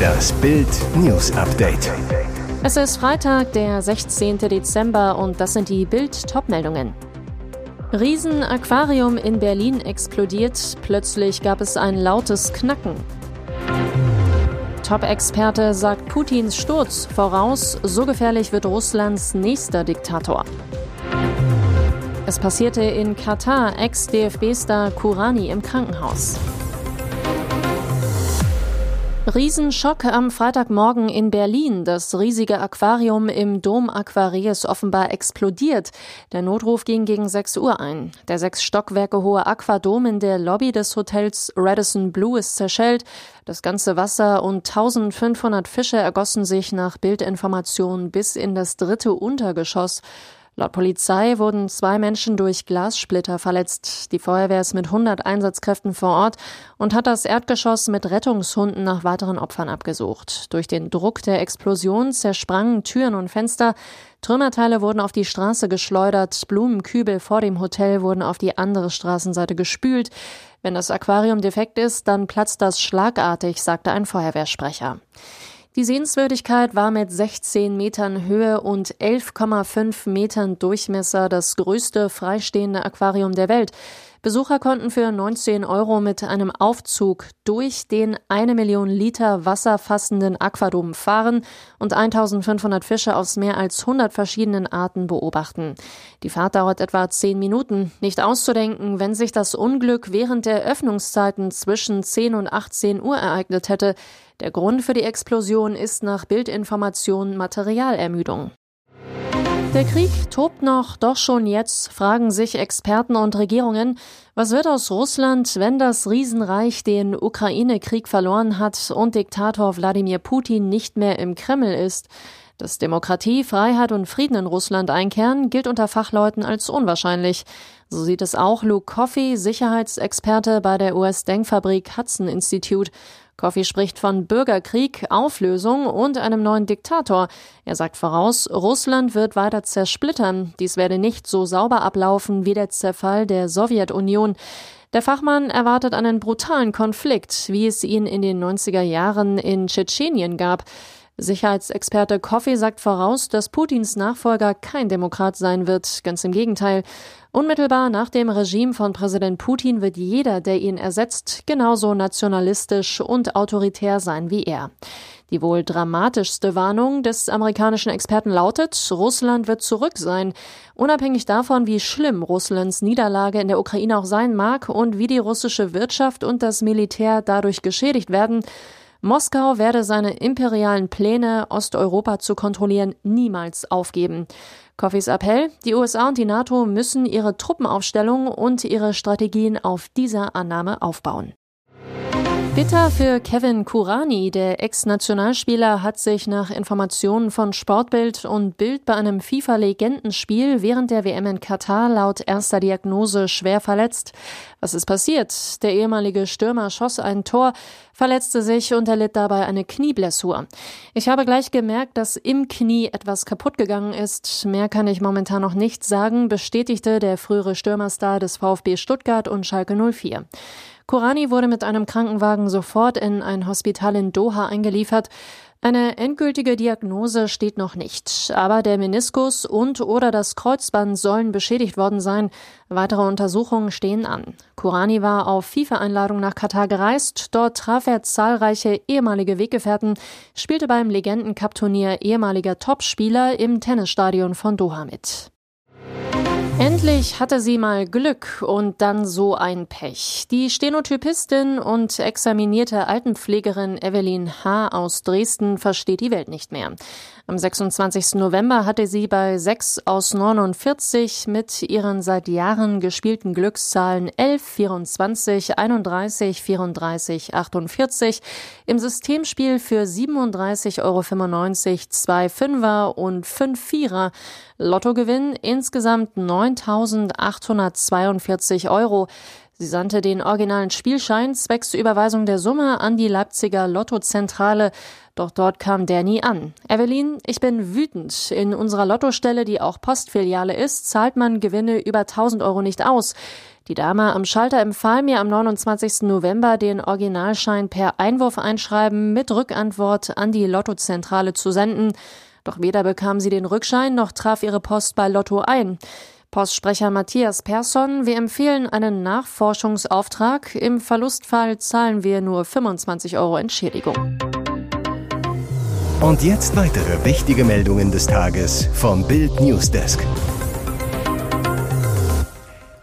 Das Bild News Update. Es ist Freitag, der 16. Dezember und das sind die Bild Topmeldungen. Riesenaquarium in Berlin explodiert, plötzlich gab es ein lautes Knacken. Top-Experte sagt Putins Sturz voraus, so gefährlich wird Russlands nächster Diktator. Es passierte in Katar, Ex-DFB-Star Kurani im Krankenhaus. Riesenschock am Freitagmorgen in Berlin. Das riesige Aquarium im Dom Aquarie ist offenbar explodiert. Der Notruf ging gegen 6 Uhr ein. Der sechs Stockwerke hohe Aquadom in der Lobby des Hotels Radisson Blue ist zerschellt. Das ganze Wasser und 1500 Fische ergossen sich nach Bildinformationen bis in das dritte Untergeschoss. Laut Polizei wurden zwei Menschen durch Glassplitter verletzt. Die Feuerwehr ist mit 100 Einsatzkräften vor Ort und hat das Erdgeschoss mit Rettungshunden nach weiteren Opfern abgesucht. Durch den Druck der Explosion zersprangen Türen und Fenster. Trümmerteile wurden auf die Straße geschleudert. Blumenkübel vor dem Hotel wurden auf die andere Straßenseite gespült. Wenn das Aquarium defekt ist, dann platzt das schlagartig, sagte ein Feuerwehrsprecher. Die Sehenswürdigkeit war mit 16 Metern Höhe und 11,5 Metern Durchmesser das größte freistehende Aquarium der Welt. Besucher konnten für 19 Euro mit einem Aufzug durch den eine Million Liter Wasser fassenden Aquadom fahren und 1500 Fische aus mehr als 100 verschiedenen Arten beobachten. Die Fahrt dauert etwa 10 Minuten. Nicht auszudenken, wenn sich das Unglück während der Öffnungszeiten zwischen 10 und 18 Uhr ereignet hätte. Der Grund für die Explosion ist nach Bildinformationen Materialermüdung. Der Krieg tobt noch, doch schon jetzt fragen sich Experten und Regierungen, was wird aus Russland, wenn das Riesenreich den Ukraine-Krieg verloren hat und Diktator Wladimir Putin nicht mehr im Kreml ist. Dass Demokratie, Freiheit und Frieden in Russland einkehren, gilt unter Fachleuten als unwahrscheinlich. So sieht es auch Luke Coffey, Sicherheitsexperte bei der US-Denkfabrik Hudson Institute. Coffey spricht von Bürgerkrieg, Auflösung und einem neuen Diktator. Er sagt voraus, Russland wird weiter zersplittern. Dies werde nicht so sauber ablaufen wie der Zerfall der Sowjetunion. Der Fachmann erwartet einen brutalen Konflikt, wie es ihn in den 90er Jahren in Tschetschenien gab. Sicherheitsexperte Coffey sagt voraus, dass Putins Nachfolger kein Demokrat sein wird. Ganz im Gegenteil. Unmittelbar nach dem Regime von Präsident Putin wird jeder, der ihn ersetzt, genauso nationalistisch und autoritär sein wie er. Die wohl dramatischste Warnung des amerikanischen Experten lautet, Russland wird zurück sein. Unabhängig davon, wie schlimm Russlands Niederlage in der Ukraine auch sein mag und wie die russische Wirtschaft und das Militär dadurch geschädigt werden, Moskau werde seine imperialen Pläne, Osteuropa zu kontrollieren, niemals aufgeben. Coffeys Appell, die USA und die NATO müssen ihre Truppenaufstellung und ihre Strategien auf dieser Annahme aufbauen. Bitter für Kevin Kurani. Der Ex-Nationalspieler hat sich nach Informationen von Sportbild und Bild bei einem FIFA-Legendenspiel während der WM in Katar laut erster Diagnose schwer verletzt. Was ist passiert? Der ehemalige Stürmer schoss ein Tor, verletzte sich und erlitt dabei eine Knieblessur. Ich habe gleich gemerkt, dass im Knie etwas kaputt gegangen ist. Mehr kann ich momentan noch nicht sagen, bestätigte der frühere Stürmerstar des VfB Stuttgart und Schalke 04. Korani wurde mit einem Krankenwagen sofort in ein Hospital in Doha eingeliefert. Eine endgültige Diagnose steht noch nicht, aber der Meniskus und oder das Kreuzband sollen beschädigt worden sein. Weitere Untersuchungen stehen an. Kurani war auf FIFA-Einladung nach Katar gereist. Dort traf er zahlreiche ehemalige Weggefährten, spielte beim Legenden-Cup-Turnier ehemaliger Topspieler im Tennisstadion von Doha mit. Endlich hatte sie mal Glück und dann so ein Pech. Die Stenotypistin und examinierte Altenpflegerin Evelyn H. aus Dresden versteht die Welt nicht mehr. Am 26. November hatte sie bei 6 aus 49 mit ihren seit Jahren gespielten Glückszahlen 11, 24, 31, 34, 48 im Systemspiel für 37,95 Euro zwei Fünfer und fünf Vierer Lottogewinn insgesamt 9.842 Euro. Sie sandte den originalen Spielschein zwecks Überweisung der Summe an die Leipziger Lottozentrale. Doch dort kam der nie an. Evelyn, ich bin wütend. In unserer Lottostelle, die auch Postfiliale ist, zahlt man Gewinne über 1000 Euro nicht aus. Die Dame am Schalter empfahl mir am 29. November, den Originalschein per Einwurf einschreiben mit Rückantwort an die Lottozentrale zu senden. Doch weder bekam sie den Rückschein noch traf ihre Post bei Lotto ein. Postsprecher Matthias Persson, wir empfehlen einen Nachforschungsauftrag. Im Verlustfall zahlen wir nur 25 Euro Entschädigung. Und jetzt weitere wichtige Meldungen des Tages vom Bild Newsdesk.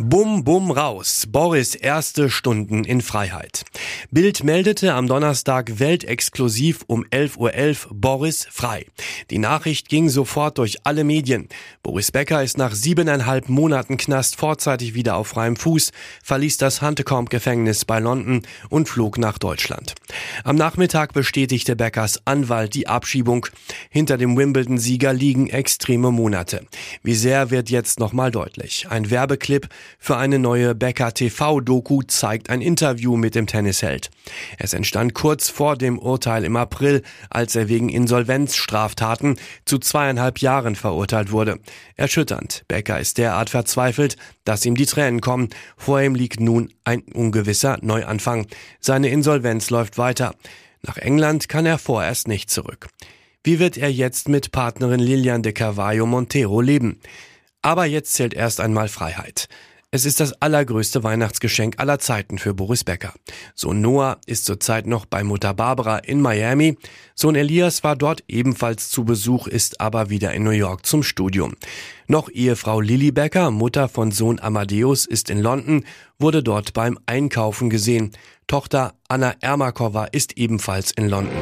Bum, bum, raus. Boris erste Stunden in Freiheit. Bild meldete am Donnerstag weltexklusiv um 11.11 Uhr .11 Boris frei. Die Nachricht ging sofort durch alle Medien. Boris Becker ist nach siebeneinhalb Monaten Knast vorzeitig wieder auf freiem Fuß, verließ das Huntecombe-Gefängnis bei London und flog nach Deutschland. Am Nachmittag bestätigte Beckers Anwalt die Abschiebung. Hinter dem Wimbledon-Sieger liegen extreme Monate. Wie sehr wird jetzt nochmal deutlich. Ein Werbeclip für eine neue Becker TV-Doku zeigt ein Interview mit dem Tennisheld. Es entstand kurz vor dem Urteil im April, als er wegen Insolvenzstraftaten zu zweieinhalb Jahren verurteilt wurde. Erschütternd. Becker ist derart verzweifelt, dass ihm die Tränen kommen. Vor ihm liegt nun ein ungewisser Neuanfang. Seine Insolvenz läuft weiter. Nach England kann er vorerst nicht zurück. Wie wird er jetzt mit Partnerin Lilian de Carvalho Montero leben? Aber jetzt zählt erst einmal Freiheit. Es ist das allergrößte Weihnachtsgeschenk aller Zeiten für Boris Becker. Sohn Noah ist zurzeit noch bei Mutter Barbara in Miami. Sohn Elias war dort ebenfalls zu Besuch, ist aber wieder in New York zum Studium. Noch Ehefrau Lily Becker, Mutter von Sohn Amadeus, ist in London, wurde dort beim Einkaufen gesehen. Tochter Anna Ermakova ist ebenfalls in London.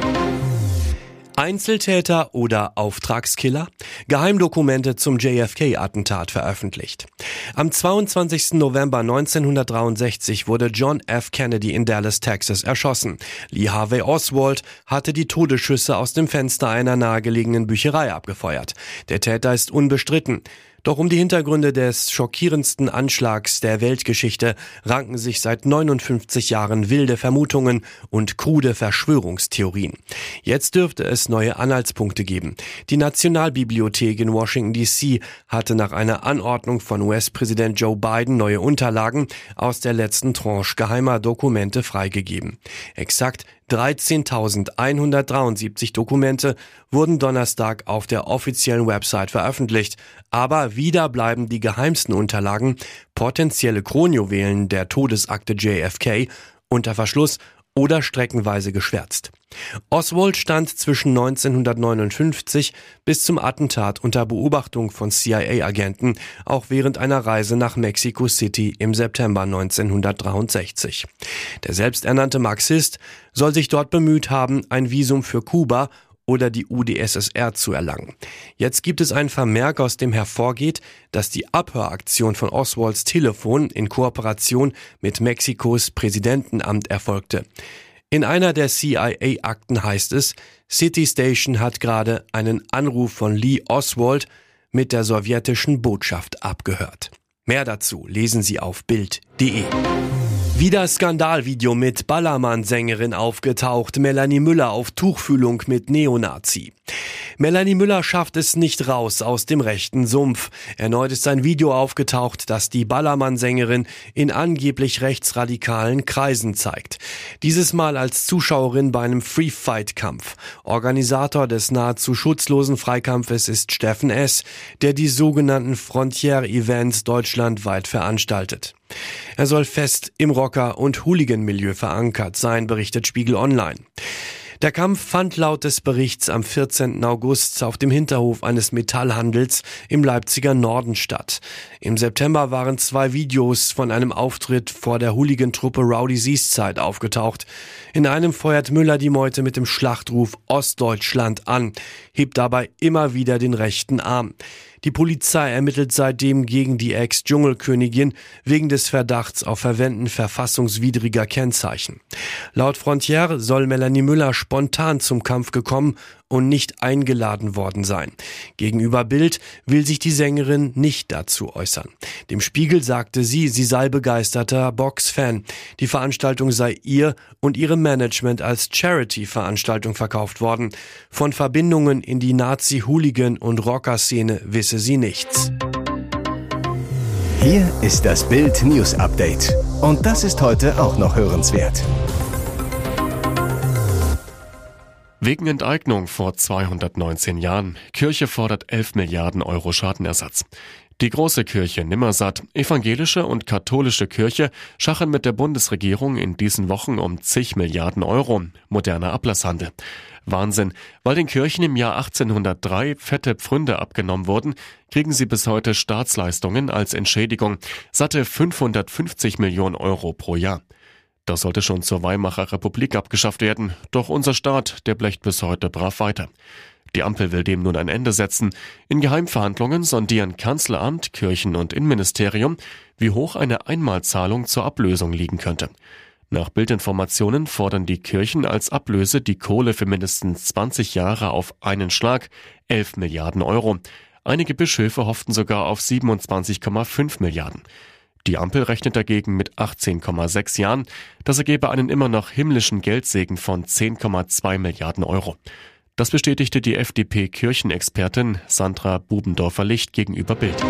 Einzeltäter oder Auftragskiller? Geheimdokumente zum JFK-Attentat veröffentlicht. Am 22. November 1963 wurde John F. Kennedy in Dallas, Texas erschossen. Lee Harvey Oswald hatte die Todesschüsse aus dem Fenster einer nahegelegenen Bücherei abgefeuert. Der Täter ist unbestritten. Doch um die Hintergründe des schockierendsten Anschlags der Weltgeschichte ranken sich seit 59 Jahren wilde Vermutungen und krude Verschwörungstheorien. Jetzt dürfte es neue Anhaltspunkte geben. Die Nationalbibliothek in Washington DC hatte nach einer Anordnung von US-Präsident Joe Biden neue Unterlagen aus der letzten Tranche geheimer Dokumente freigegeben. Exakt 13.173 Dokumente wurden Donnerstag auf der offiziellen Website veröffentlicht, aber wieder bleiben die geheimsten Unterlagen, potenzielle Kronjuwelen der Todesakte JFK, unter Verschluss oder streckenweise geschwärzt. Oswald stand zwischen 1959 bis zum Attentat unter Beobachtung von CIA-Agenten, auch während einer Reise nach Mexico City im September 1963. Der selbsternannte Marxist soll sich dort bemüht haben, ein Visum für Kuba oder die UdSSR zu erlangen. Jetzt gibt es einen Vermerk, aus dem hervorgeht, dass die Abhöraktion von Oswalds Telefon in Kooperation mit Mexikos Präsidentenamt erfolgte. In einer der CIA-Akten heißt es, City Station hat gerade einen Anruf von Lee Oswald mit der sowjetischen Botschaft abgehört. Mehr dazu lesen Sie auf Bild.de. Wieder Skandalvideo mit Ballermann-Sängerin aufgetaucht, Melanie Müller auf Tuchfühlung mit Neonazi. Melanie Müller schafft es nicht raus aus dem rechten Sumpf. Erneut ist ein Video aufgetaucht, das die Ballermann-Sängerin in angeblich rechtsradikalen Kreisen zeigt. Dieses Mal als Zuschauerin bei einem Free-Fight-Kampf. Organisator des nahezu schutzlosen Freikampfes ist Steffen S., der die sogenannten Frontier-Events deutschlandweit veranstaltet. Er soll fest im Rocker- und Hooligan-Milieu verankert sein, berichtet Spiegel Online. Der Kampf fand laut des Berichts am 14. August auf dem Hinterhof eines Metallhandels im Leipziger Norden statt. Im September waren zwei Videos von einem Auftritt vor der Hooligan-Truppe Rowdy Seaszeit aufgetaucht. In einem feuert Müller die Meute mit dem Schlachtruf Ostdeutschland an, hebt dabei immer wieder den rechten Arm. Die Polizei ermittelt seitdem gegen die Ex-Dschungelkönigin wegen des Verdachts auf Verwenden verfassungswidriger Kennzeichen. Laut Frontier soll Melanie Müller spontan zum Kampf gekommen und nicht eingeladen worden sein. Gegenüber Bild will sich die Sängerin nicht dazu äußern. Dem Spiegel sagte sie, sie sei begeisterter Box-Fan. Die Veranstaltung sei ihr und ihrem Management als Charity-Veranstaltung verkauft worden. Von Verbindungen in die Nazi-Hooligan- und Rocker-Szene wisse sie nichts. Hier ist das Bild News Update. Und das ist heute auch noch hörenswert. Wegen Enteignung vor 219 Jahren. Kirche fordert 11 Milliarden Euro Schadenersatz. Die große Kirche Nimmersatt, evangelische und katholische Kirche schachen mit der Bundesregierung in diesen Wochen um zig Milliarden Euro. Moderner Ablasshandel. Wahnsinn. Weil den Kirchen im Jahr 1803 fette Pfründe abgenommen wurden, kriegen sie bis heute Staatsleistungen als Entschädigung. Satte 550 Millionen Euro pro Jahr. Das sollte schon zur Weimarer Republik abgeschafft werden, doch unser Staat, der blecht bis heute brav weiter. Die Ampel will dem nun ein Ende setzen. In Geheimverhandlungen sondieren Kanzleramt, Kirchen und Innenministerium, wie hoch eine Einmalzahlung zur Ablösung liegen könnte. Nach Bildinformationen fordern die Kirchen als Ablöse die Kohle für mindestens 20 Jahre auf einen Schlag, 11 Milliarden Euro. Einige Bischöfe hofften sogar auf 27,5 Milliarden. Die Ampel rechnet dagegen mit 18,6 Jahren. Das ergebe einen immer noch himmlischen Geldsegen von 10,2 Milliarden Euro. Das bestätigte die FDP-Kirchenexpertin Sandra Bubendorfer-Licht gegenüber Bild.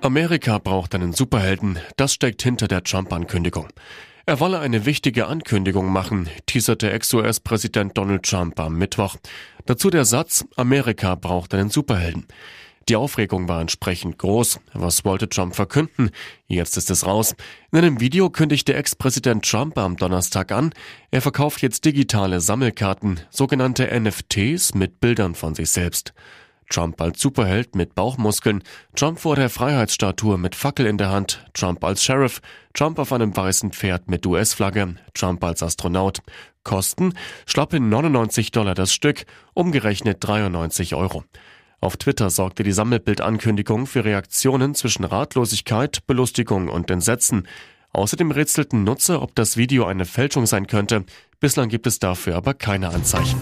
Amerika braucht einen Superhelden. Das steckt hinter der Trump-Ankündigung. Er wolle eine wichtige Ankündigung machen, teaserte Ex-US-Präsident Donald Trump am Mittwoch. Dazu der Satz, Amerika braucht einen Superhelden. Die Aufregung war entsprechend groß. Was wollte Trump verkünden? Jetzt ist es raus. In einem Video kündigte Ex-Präsident Trump am Donnerstag an, er verkauft jetzt digitale Sammelkarten, sogenannte NFTs mit Bildern von sich selbst. Trump als Superheld mit Bauchmuskeln, Trump vor der Freiheitsstatue mit Fackel in der Hand, Trump als Sheriff, Trump auf einem weißen Pferd mit US-Flagge, Trump als Astronaut. Kosten schlappe 99 Dollar das Stück, umgerechnet 93 Euro. Auf Twitter sorgte die Sammelbildankündigung für Reaktionen zwischen Ratlosigkeit, Belustigung und Entsetzen. Außerdem rätselten Nutzer, ob das Video eine Fälschung sein könnte. Bislang gibt es dafür aber keine Anzeichen.